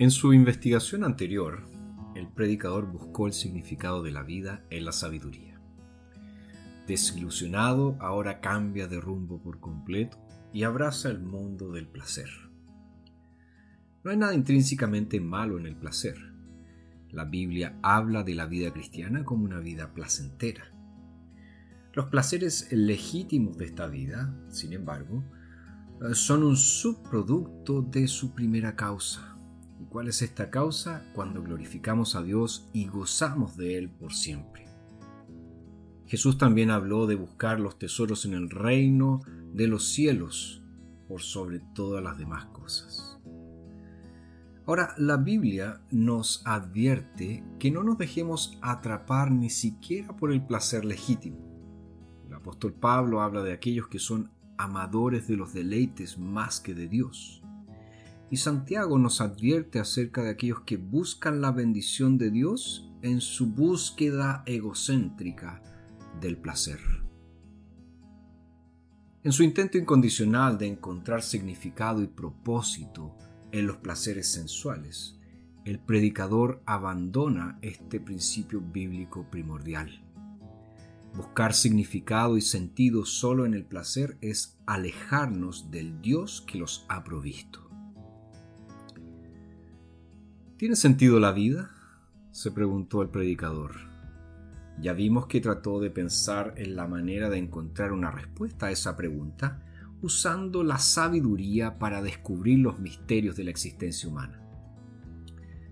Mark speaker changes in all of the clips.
Speaker 1: En su investigación anterior, el predicador buscó el significado de la vida en la sabiduría. Desilusionado, ahora cambia de rumbo por completo y abraza el mundo del placer. No hay nada intrínsecamente malo en el placer. La Biblia habla de la vida cristiana como una vida placentera. Los placeres legítimos de esta vida, sin embargo, son un subproducto de su primera causa, ¿Y cuál es esta causa? Cuando glorificamos a Dios y gozamos de Él por siempre. Jesús también habló de buscar los tesoros en el reino de los cielos por sobre todas las demás cosas. Ahora, la Biblia nos advierte que no nos dejemos atrapar ni siquiera por el placer legítimo. El apóstol Pablo habla de aquellos que son amadores de los deleites más que de Dios. Y Santiago nos advierte acerca de aquellos que buscan la bendición de Dios en su búsqueda egocéntrica del placer. En su intento incondicional de encontrar significado y propósito en los placeres sensuales, el predicador abandona este principio bíblico primordial. Buscar significado y sentido solo en el placer es alejarnos del Dios que los ha provisto. ¿Tiene sentido la vida? se preguntó el predicador. Ya vimos que trató de pensar en la manera de encontrar una respuesta a esa pregunta usando la sabiduría para descubrir los misterios de la existencia humana.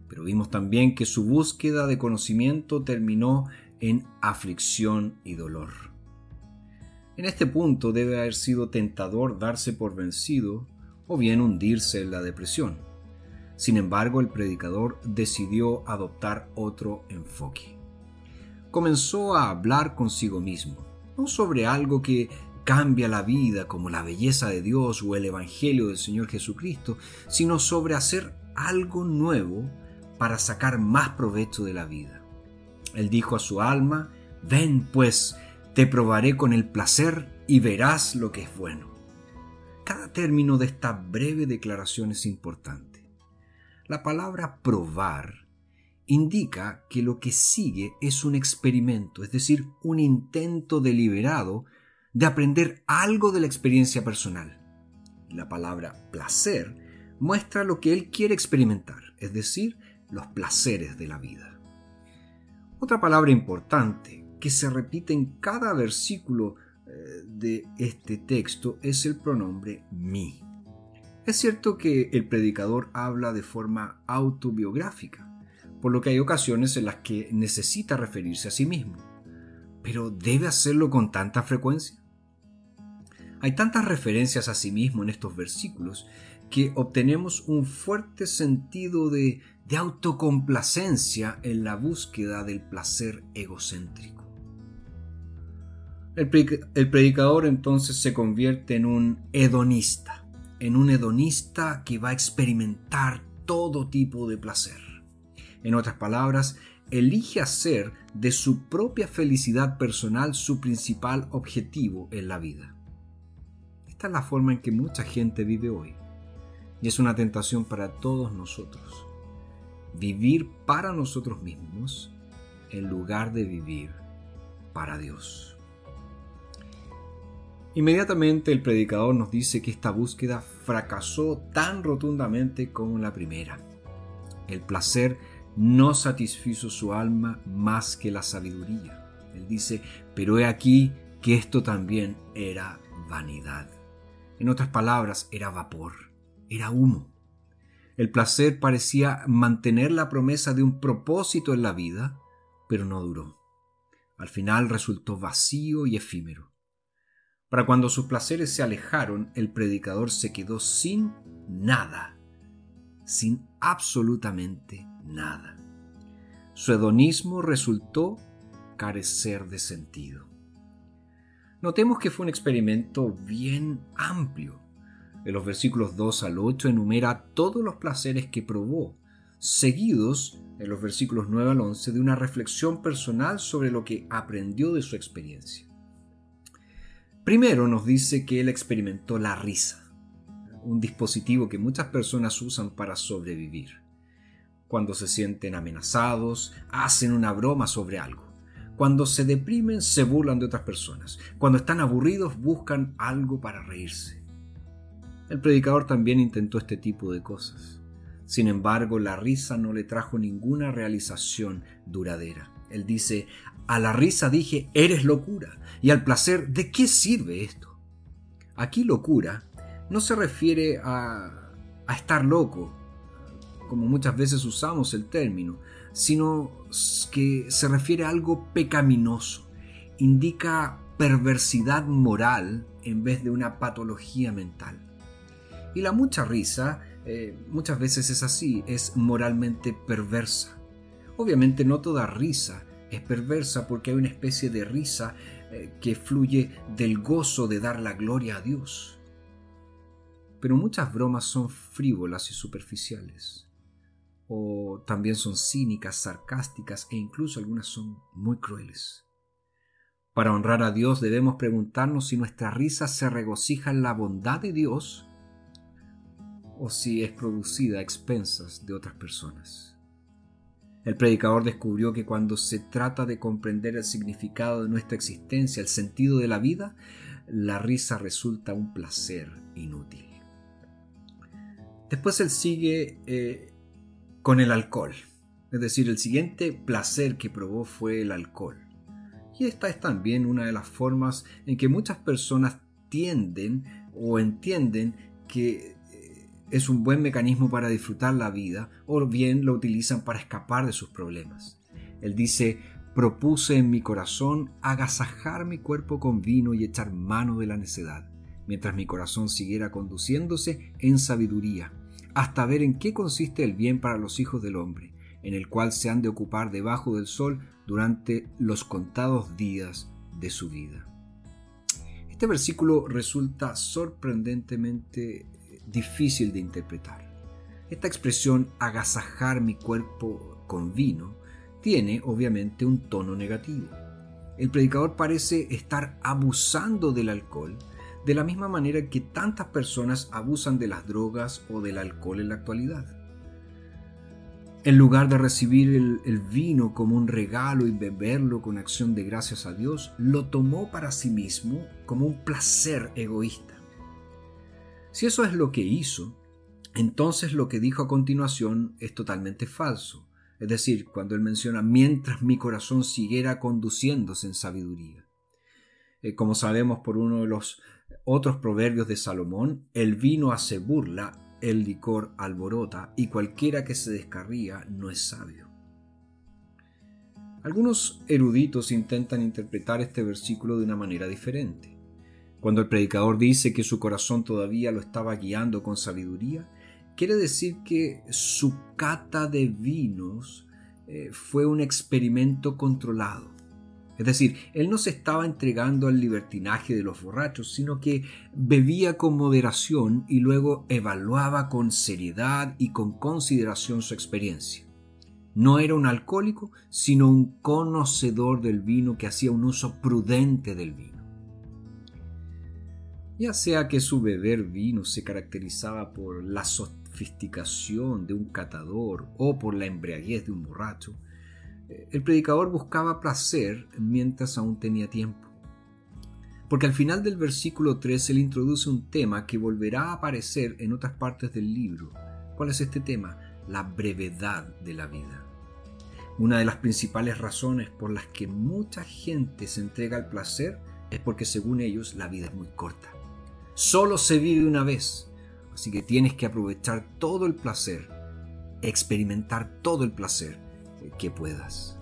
Speaker 1: Pero vimos también que su búsqueda de conocimiento terminó en aflicción y dolor. En este punto debe haber sido tentador darse por vencido o bien hundirse en la depresión. Sin embargo, el predicador decidió adoptar otro enfoque. Comenzó a hablar consigo mismo, no sobre algo que cambia la vida como la belleza de Dios o el Evangelio del Señor Jesucristo, sino sobre hacer algo nuevo para sacar más provecho de la vida. Él dijo a su alma, ven pues, te probaré con el placer y verás lo que es bueno. Cada término de esta breve declaración es importante. La palabra probar indica que lo que sigue es un experimento, es decir, un intento deliberado de aprender algo de la experiencia personal. La palabra placer muestra lo que él quiere experimentar, es decir, los placeres de la vida. Otra palabra importante que se repite en cada versículo eh, de este texto es el pronombre mi. Es cierto que el predicador habla de forma autobiográfica, por lo que hay ocasiones en las que necesita referirse a sí mismo, pero ¿debe hacerlo con tanta frecuencia? Hay tantas referencias a sí mismo en estos versículos que obtenemos un fuerte sentido de, autocomplacencia en la búsqueda del placer egocéntrico. El, predicador entonces se convierte en un hedonista en un hedonista que va a experimentar todo tipo de placer. En otras palabras, elige hacer de su propia felicidad personal su principal objetivo en la vida. Esta es la forma en que mucha gente vive hoy. Y es una tentación para todos nosotros. Vivir para nosotros mismos en lugar de vivir para Dios. Inmediatamente el predicador nos dice que esta búsqueda fracasó tan rotundamente como la primera. El placer no satisfizo su alma más que la sabiduría. Él dice, pero he aquí que esto también era vanidad. En otras palabras, era vapor, era humo. El placer parecía mantener la promesa de un propósito en la vida, pero no duró. Al final resultó vacío y efímero. Para cuando sus placeres se alejaron, el predicador se quedó sin nada, sin absolutamente nada. Su hedonismo resultó carecer de sentido. Notemos que fue un experimento bien amplio. En los versículos 2 al 8 enumera todos los placeres que probó, seguidos en los versículos 9 al 11 de una reflexión personal sobre lo que aprendió de su experiencia. Primero nos dice que él experimentó la risa, un dispositivo que muchas personas usan para sobrevivir. Cuando se sienten amenazados, hacen una broma sobre algo. Cuando se deprimen, se burlan de otras personas. Cuando están aburridos, buscan algo para reírse. El predicador también intentó este tipo de cosas. Sin embargo, la risa no le trajo ninguna realización duradera. Él dice, a la risa dije, eres locura, y al placer, ¿de qué sirve esto? Aquí locura no se refiere a, a estar loco, como muchas veces usamos el término, sino que se refiere a algo pecaminoso. Indica perversidad moral en vez de una patología mental. Y la mucha risa eh, muchas veces es así, es moralmente perversa. Obviamente no toda risa es perversa porque hay una especie de risa eh, que fluye del gozo de dar la gloria a Dios. Pero muchas bromas son frívolas y superficiales. O también son cínicas, sarcásticas e incluso algunas son muy crueles. Para honrar a Dios debemos preguntarnos si nuestra risa se regocija en la bondad de Dios o si es producida a expensas de otras personas. El predicador descubrió que cuando se trata de comprender el significado de nuestra existencia, el sentido de la vida, la risa resulta un placer inútil. Después él sigue eh, con el alcohol, es decir, el siguiente placer que probó fue el alcohol. Y esta es también una de las formas en que muchas personas tienden o entienden que es un buen mecanismo para disfrutar la vida o bien lo utilizan para escapar de sus problemas. Él dice, propuse en mi corazón agasajar mi cuerpo con vino y echar mano de la necedad, mientras mi corazón siguiera conduciéndose en sabiduría, hasta ver en qué consiste el bien para los hijos del hombre, en el cual se han de ocupar debajo del sol durante los contados días de su vida. Este versículo resulta sorprendentemente difícil de interpretar. Esta expresión agasajar mi cuerpo con vino tiene obviamente un tono negativo. El predicador parece estar abusando del alcohol de la misma manera que tantas personas abusan de las drogas o del alcohol en la actualidad. En lugar de recibir el, vino como un regalo y beberlo con acción de gracias a Dios, lo tomó para sí mismo como un placer egoísta. Si eso es lo que hizo, entonces lo que dijo a continuación es totalmente falso. Es decir, cuando él menciona mientras mi corazón siguiera conduciéndose en sabiduría. Eh, como sabemos por uno de los otros proverbios de Salomón, el vino hace burla, el licor alborota, y cualquiera que se descarría no es sabio. Algunos eruditos intentan interpretar este versículo de una manera diferente. Cuando el predicador dice que su corazón todavía lo estaba guiando con sabiduría, quiere decir que su cata de vinos eh, fue un experimento controlado. Es decir, él no se estaba entregando al libertinaje de los borrachos, sino que bebía con moderación y luego evaluaba con seriedad y con consideración su experiencia. No era un alcohólico, sino un conocedor del vino que hacía un uso prudente del vino ya sea que su beber vino se caracterizaba por la sofisticación de un catador o por la embriaguez de un borracho, eh, el predicador buscaba placer mientras aún tenía tiempo. Porque al final del versículo 3 él introduce un tema que volverá a aparecer en otras partes del libro. ¿Cuál es este tema? La brevedad de la vida. Una de las principales razones por las que mucha gente se entrega al placer es porque según ellos la vida es muy corta. Solo se vive una vez, así que tienes que aprovechar todo el placer, experimentar todo el placer que puedas.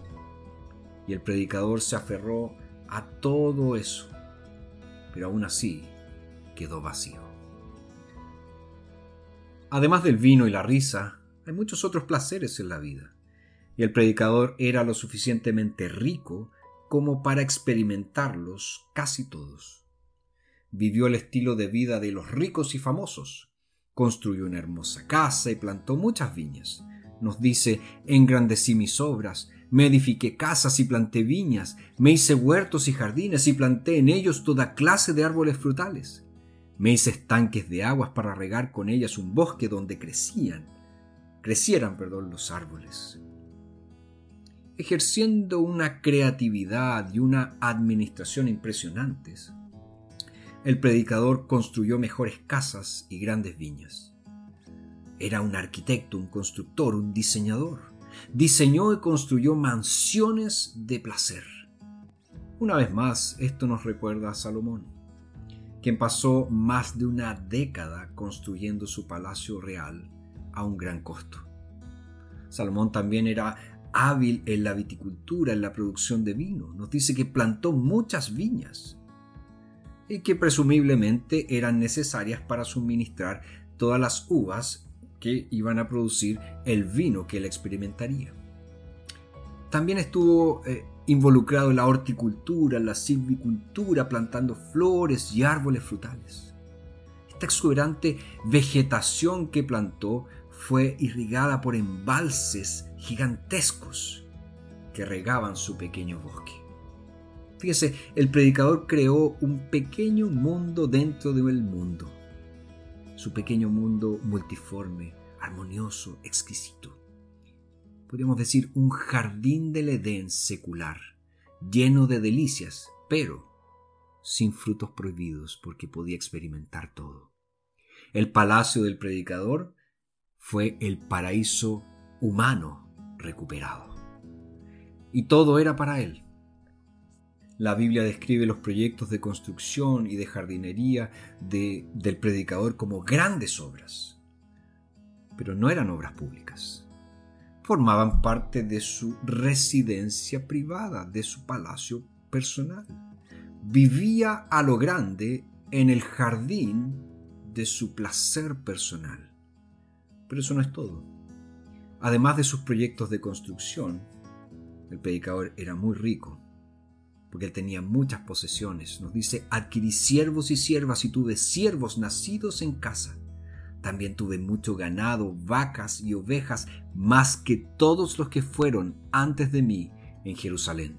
Speaker 1: Y el predicador se aferró a todo eso, pero aún así quedó vacío. Además del vino y la risa, hay muchos otros placeres en la vida, y el predicador era lo suficientemente rico como para experimentarlos casi todos vivió el estilo de vida de los ricos y famosos. Construyó una hermosa casa y plantó muchas viñas. Nos dice, engrandecí mis obras, me edifiqué casas y planté viñas, me hice huertos y jardines y planté en ellos toda clase de árboles frutales. Me hice estanques de aguas para regar con ellas un bosque donde crecían crecieran perdón, los árboles. Ejerciendo una creatividad y una administración impresionantes, el predicador construyó mejores casas y grandes viñas. Era un arquitecto, un constructor, un diseñador. Diseñó y construyó mansiones de placer. Una vez más, esto nos recuerda a Salomón, quien pasó más de una década construyendo su palacio real a un gran costo. Salomón también era hábil en la viticultura, en la producción de vino. Nos dice que plantó muchas viñas y que presumiblemente eran necesarias para suministrar todas las uvas que iban a producir el vino que él experimentaría. También estuvo eh, involucrado en la horticultura, en la silvicultura, plantando flores y árboles frutales. Esta exuberante vegetación que plantó fue irrigada por embalses gigantescos que regaban su pequeño bosque. Fíjese, el predicador creó un pequeño mundo dentro del mundo. Su pequeño mundo multiforme, armonioso, exquisito. Podríamos decir un jardín del Edén secular, lleno de delicias, pero sin frutos prohibidos porque podía experimentar todo. El palacio del predicador fue el paraíso humano recuperado. Y todo era para él. La Biblia describe los proyectos de construcción y de jardinería del predicador como grandes obras, pero no eran obras públicas. Formaban parte de su residencia privada, de su palacio personal. Vivía a lo grande en el jardín de su placer personal. Pero eso no es todo. Además de sus proyectos de construcción, el predicador era muy rico porque él tenía muchas posesiones. Nos dice, adquirí siervos y siervas y tuve siervos nacidos en casa. También tuve mucho ganado, vacas y ovejas, más que todos los que fueron antes de mí en Jerusalén.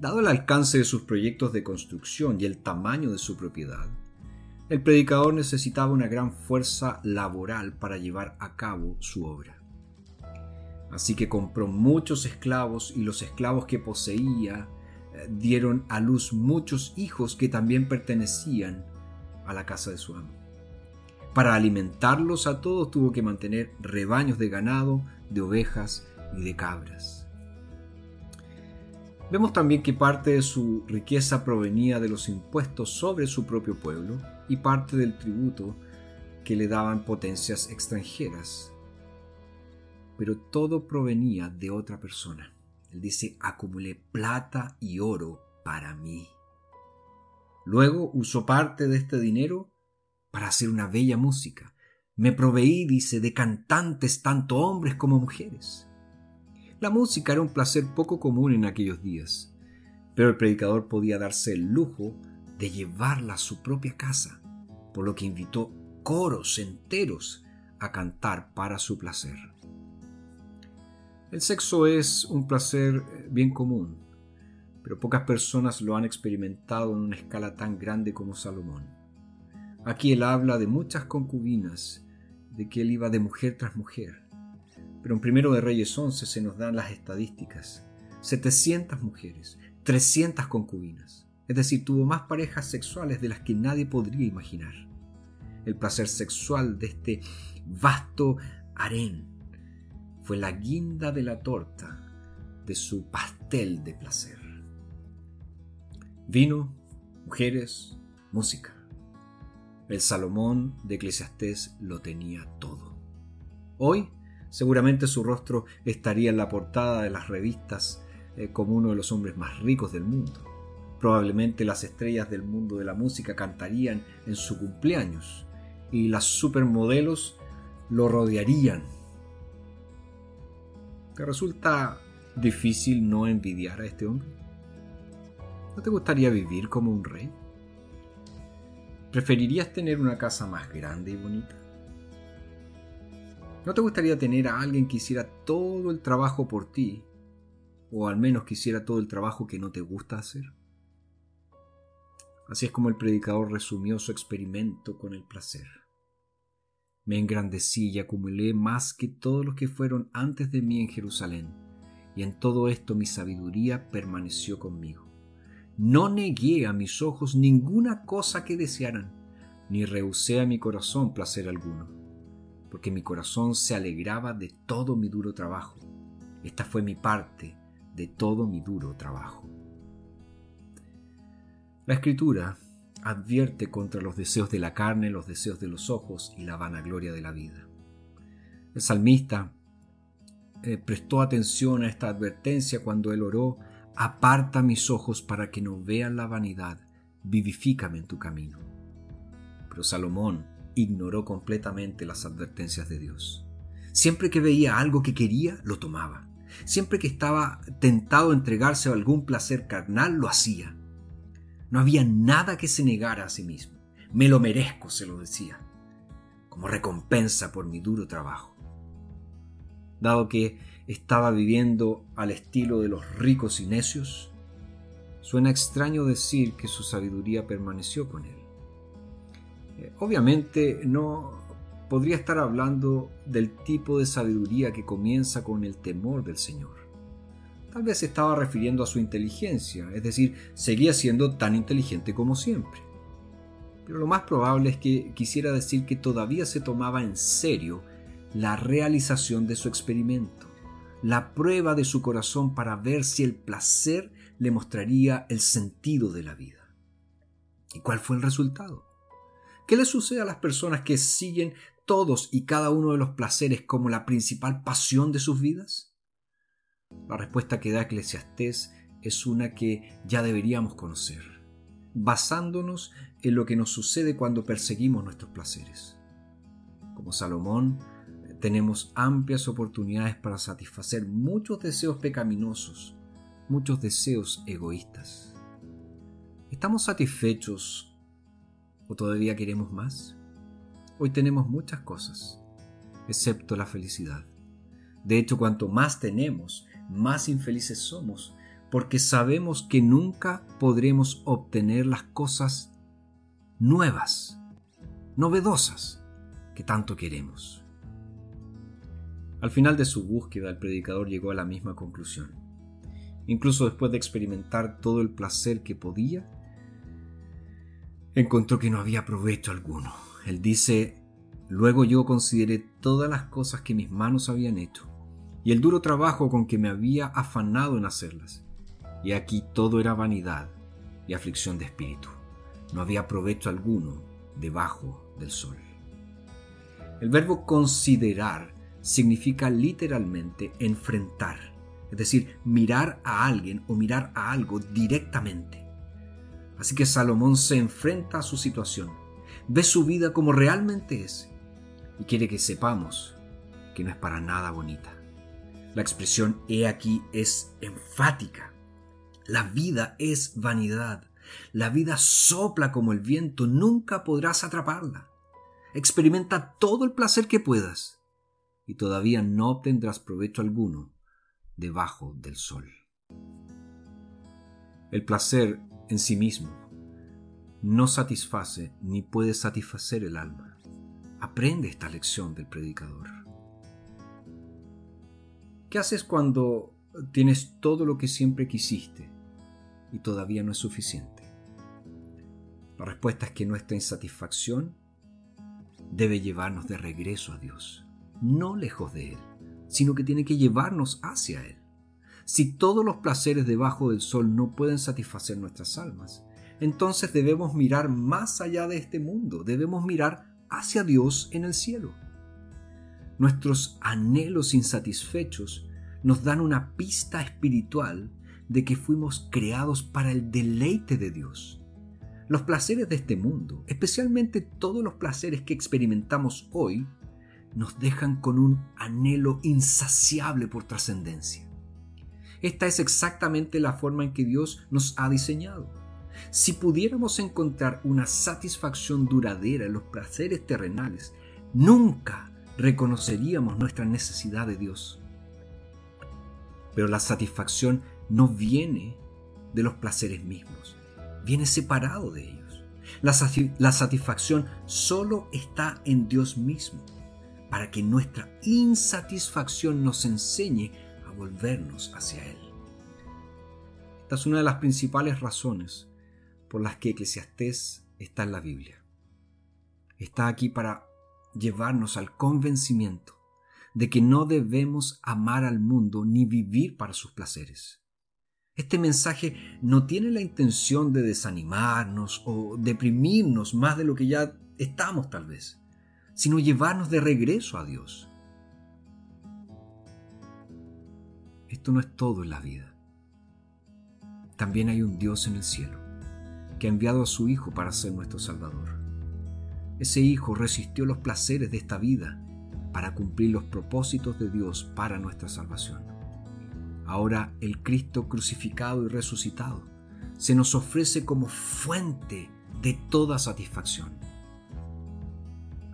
Speaker 1: Dado el alcance de sus proyectos de construcción y el tamaño de su propiedad, el predicador necesitaba una gran fuerza laboral para llevar a cabo su obra. Así que compró muchos esclavos y los esclavos que poseía dieron a luz muchos hijos que también pertenecían a la casa de su amo. Para alimentarlos a todos tuvo que mantener rebaños de ganado, de ovejas y de cabras. Vemos también que parte de su riqueza provenía de los impuestos sobre su propio pueblo y parte del tributo que le daban potencias extranjeras. Pero todo provenía de otra persona. Él dice, acumulé plata y oro para mí. Luego usó parte de este dinero para hacer una bella música. Me proveí, dice, de cantantes tanto hombres como mujeres. La música era un placer poco común en aquellos días, pero el predicador podía darse el lujo de llevarla a su propia casa, por lo que invitó coros enteros a cantar para su placer. El sexo es un placer eh, bien común, pero pocas personas lo han experimentado en una escala tan grande como Salomón. Aquí él habla de muchas concubinas, de que él iba de mujer tras mujer. Pero en Primero de Reyes 11 se nos dan las estadísticas. 700 mujeres, 300 concubinas. Es decir, tuvo más parejas sexuales de las que nadie podría imaginar. El placer sexual de este vasto harén fue la guinda de la torta de su pastel de placer. Vino, mujeres, música. El Salomón de Eclesiastés lo tenía todo. Hoy, seguramente su rostro estaría en la portada de las revistas eh, como uno de los hombres más ricos del mundo. Probablemente las estrellas del mundo de la música cantarían en su cumpleaños y las supermodelos lo rodearían ¿Te resulta difícil no envidiar a este hombre? ¿No te gustaría vivir como un rey? ¿Preferirías tener una casa más grande y bonita? ¿No te gustaría tener a alguien que hiciera todo el trabajo por ti? ¿O al menos que hiciera todo el trabajo que no te gusta hacer? Así es como el predicador resumió su experimento con el placer. Me engrandecí y acumulé más que todos los que fueron antes de mí en Jerusalén, y en todo esto mi sabiduría permaneció conmigo. No negué a mis ojos ninguna cosa que desearan, ni rehusé a mi corazón placer alguno, porque mi corazón se alegraba de todo mi duro trabajo. Esta fue mi parte de todo mi duro trabajo. La escritura advierte contra los deseos de la carne, los deseos de los ojos y la vanagloria de la vida. El salmista eh, prestó atención a esta advertencia cuando él oró, aparta mis ojos para que no vean la vanidad, vivifícame en tu camino. Pero Salomón ignoró completamente las advertencias de Dios. Siempre que veía algo que quería, lo tomaba. Siempre que estaba tentado a entregarse a algún placer carnal, lo hacía. No había nada que se negara a sí mismo. Me lo merezco, se lo decía, como recompensa por mi duro trabajo. Dado que estaba viviendo al estilo de los ricos y necios, suena extraño decir que su sabiduría permaneció con él. Eh, obviamente no podría estar hablando del tipo de sabiduría que comienza con el temor del Señor. Tal vez se estaba refiriendo a su inteligencia, es decir, seguía siendo tan inteligente como siempre. Pero lo más probable es que quisiera decir que todavía se tomaba en serio la realización de su experimento, la prueba de su corazón para ver si el placer le mostraría el sentido de la vida. ¿Y cuál fue el resultado? ¿Qué le sucede a las personas que siguen todos y cada uno de los placeres como la principal pasión de sus vidas? La respuesta que da Eclesiastés es una que ya deberíamos conocer, basándonos en lo que nos sucede cuando perseguimos nuestros placeres. Como Salomón, tenemos amplias oportunidades para satisfacer muchos deseos pecaminosos, muchos deseos egoístas. ¿Estamos satisfechos o todavía queremos más? Hoy tenemos muchas cosas, excepto la felicidad. De hecho, cuanto más tenemos, más infelices somos, porque sabemos que nunca podremos obtener las cosas nuevas, novedosas, que tanto queremos. Al final de su búsqueda, el predicador llegó a la misma conclusión. Incluso después de experimentar todo el placer que podía, encontró que no había provecho alguno. Él dice, luego yo consideré todas las cosas que mis manos habían hecho y el duro trabajo con que me había afanado en hacerlas. Y aquí todo era vanidad y aflicción de espíritu. No había provecho alguno debajo del sol. El verbo considerar significa literalmente enfrentar, es decir, mirar a alguien o mirar a algo directamente. Así que Salomón se enfrenta a su situación, ve su vida como realmente es y quiere que sepamos que no es para nada bonita. La expresión he aquí es enfática. La vida es vanidad. La vida sopla como el viento, nunca podrás atraparla. Experimenta todo el placer que puedas y todavía no obtendrás provecho alguno debajo del sol. El placer en sí mismo no satisface ni puede satisfacer el alma. Aprende esta lección del predicador. ¿Qué haces cuando tienes todo lo que siempre quisiste y todavía no es suficiente? La respuesta es que nuestra insatisfacción debe llevarnos de regreso a Dios, no lejos de Él, sino que tiene que llevarnos hacia Él. Si todos los placeres debajo del sol no pueden satisfacer nuestras almas, entonces debemos mirar más allá de este mundo, debemos mirar hacia Dios en el cielo. Nuestros anhelos insatisfechos nos dan una pista espiritual de que fuimos creados para el deleite de Dios. Los placeres de este mundo, especialmente todos los placeres que experimentamos hoy, nos dejan con un anhelo insaciable por trascendencia. Esta es exactamente la forma en que Dios nos ha diseñado. Si pudiéramos encontrar una satisfacción duradera en los placeres terrenales, nunca reconoceríamos nuestra necesidad de Dios. Pero la satisfacción no viene de los placeres mismos, viene separado de ellos. La, satisfacción solo está en Dios mismo. para que nuestra insatisfacción nos enseñe a volvernos hacia Él. Esta es una de las principales razones por las que Eclesiastés está en la Biblia. Está aquí para llevarnos al convencimiento de que no debemos amar al mundo ni vivir para sus placeres. Este mensaje no tiene la intención de desanimarnos o deprimirnos más de lo que ya estamos tal vez, sino llevarnos de regreso a Dios. Esto no es todo en la vida. También hay un Dios en el cielo que ha enviado a su Hijo para ser nuestro Salvador. Ese Hijo resistió los placeres de esta vida para cumplir los propósitos de Dios para nuestra salvación. Ahora el Cristo crucificado y resucitado se nos ofrece como fuente de toda satisfacción.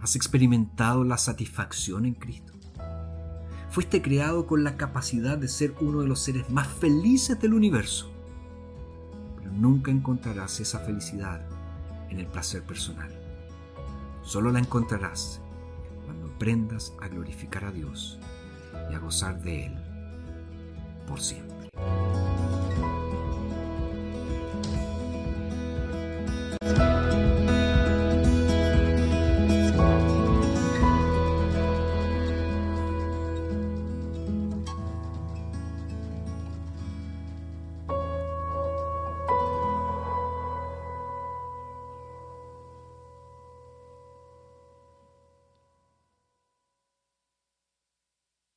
Speaker 1: ¿Has experimentado la satisfacción en Cristo? Fuiste creado con la capacidad de ser uno de los seres más felices del universo, pero nunca encontrarás esa felicidad en el placer personal. Solo la encontrarás cuando aprendas a glorificar a Dios y a gozar de Él por siempre.